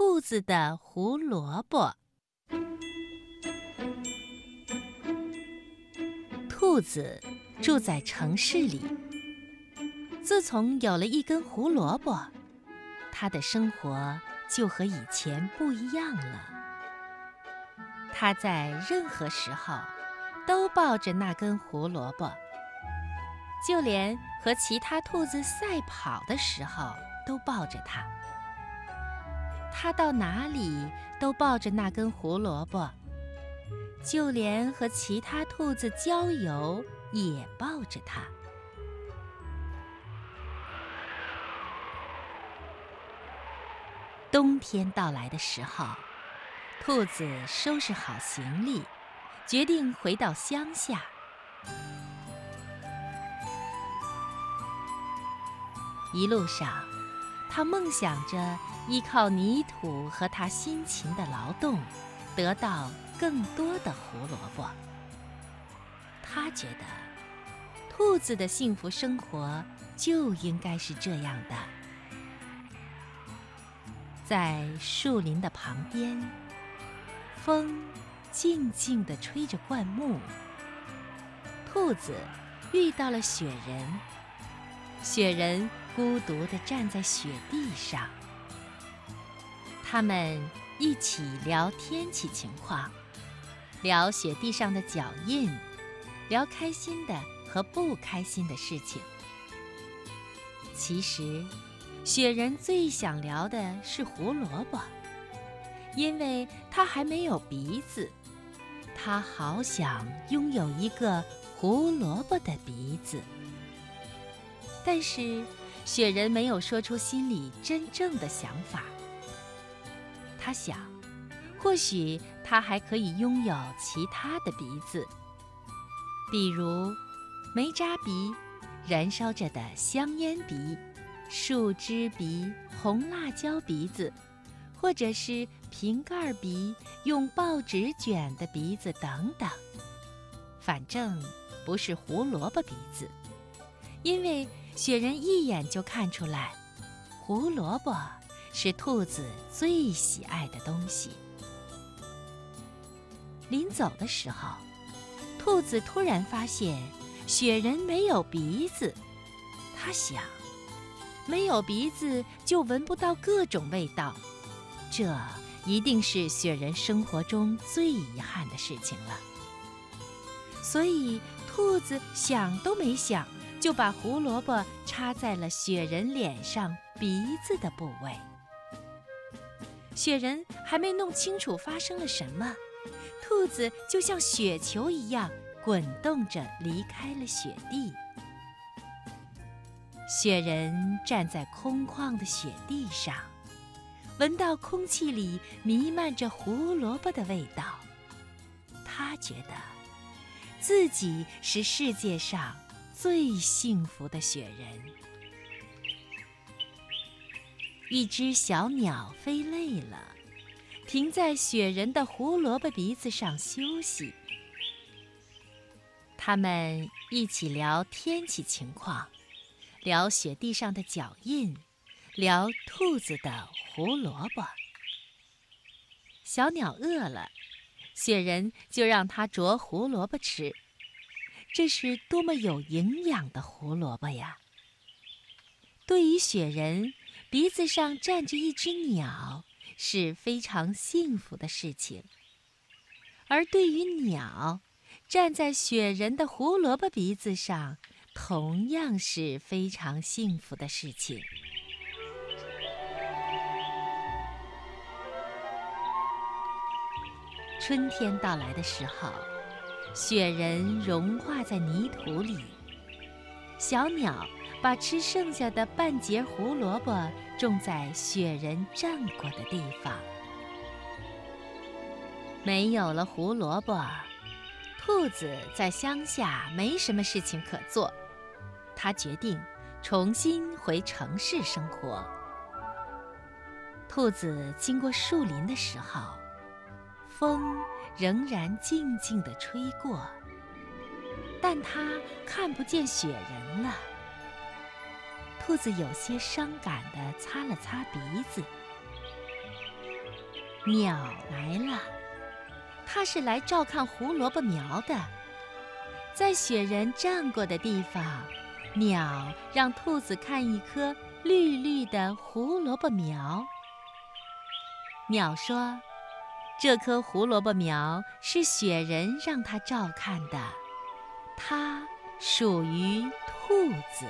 兔子的胡萝卜。兔子住在城市里。自从有了一根胡萝卜，它的生活就和以前不一样了。它在任何时候都抱着那根胡萝卜，就连和其他兔子赛跑的时候都抱着它。它到哪里都抱着那根胡萝卜，就连和其他兔子郊游也抱着它。冬天到来的时候，兔子收拾好行李，决定回到乡下。一路上，它梦想着依靠泥土和它辛勤的劳动，得到更多的胡萝卜。他觉得，兔子的幸福生活就应该是这样的。在树林的旁边，风静静地吹着灌木。兔子遇到了雪人，雪人孤独地站在雪地上。他们一起聊天气情况，聊雪地上的脚印，聊开心的和不开心的事情。其实。雪人最想聊的是胡萝卜，因为他还没有鼻子，他好想拥有一个胡萝卜的鼻子。但是，雪人没有说出心里真正的想法。他想，或许他还可以拥有其他的鼻子，比如煤渣鼻，燃烧着的香烟鼻。树枝鼻、红辣椒鼻子，或者是瓶盖鼻、用报纸卷的鼻子等等，反正不是胡萝卜鼻子，因为雪人一眼就看出来，胡萝卜是兔子最喜爱的东西。临走的时候，兔子突然发现雪人没有鼻子，他想。没有鼻子就闻不到各种味道，这一定是雪人生活中最遗憾的事情了。所以，兔子想都没想，就把胡萝卜插在了雪人脸上鼻子的部位。雪人还没弄清楚发生了什么，兔子就像雪球一样滚动着离开了雪地。雪人站在空旷的雪地上，闻到空气里弥漫着胡萝卜的味道。他觉得自己是世界上最幸福的雪人。一只小鸟飞累了，停在雪人的胡萝卜鼻子上休息。他们一起聊天气情况。聊雪地上的脚印，聊兔子的胡萝卜。小鸟饿了，雪人就让它啄胡萝卜吃。这是多么有营养的胡萝卜呀！对于雪人，鼻子上站着一只鸟是非常幸福的事情；而对于鸟，站在雪人的胡萝卜鼻子上。同样是非常幸福的事情。春天到来的时候，雪人融化在泥土里，小鸟把吃剩下的半截胡萝卜种在雪人站过的地方。没有了胡萝卜，兔子在乡下没什么事情可做。他决定重新回城市生活。兔子经过树林的时候，风仍然静静地吹过，但它看不见雪人了。兔子有些伤感地擦了擦鼻子。鸟来了，它是来照看胡萝卜苗的。在雪人站过的地方，鸟让兔子看一颗绿绿的胡萝卜苗。鸟说：“这棵胡萝卜苗是雪人让它照看的，它属于兔子。”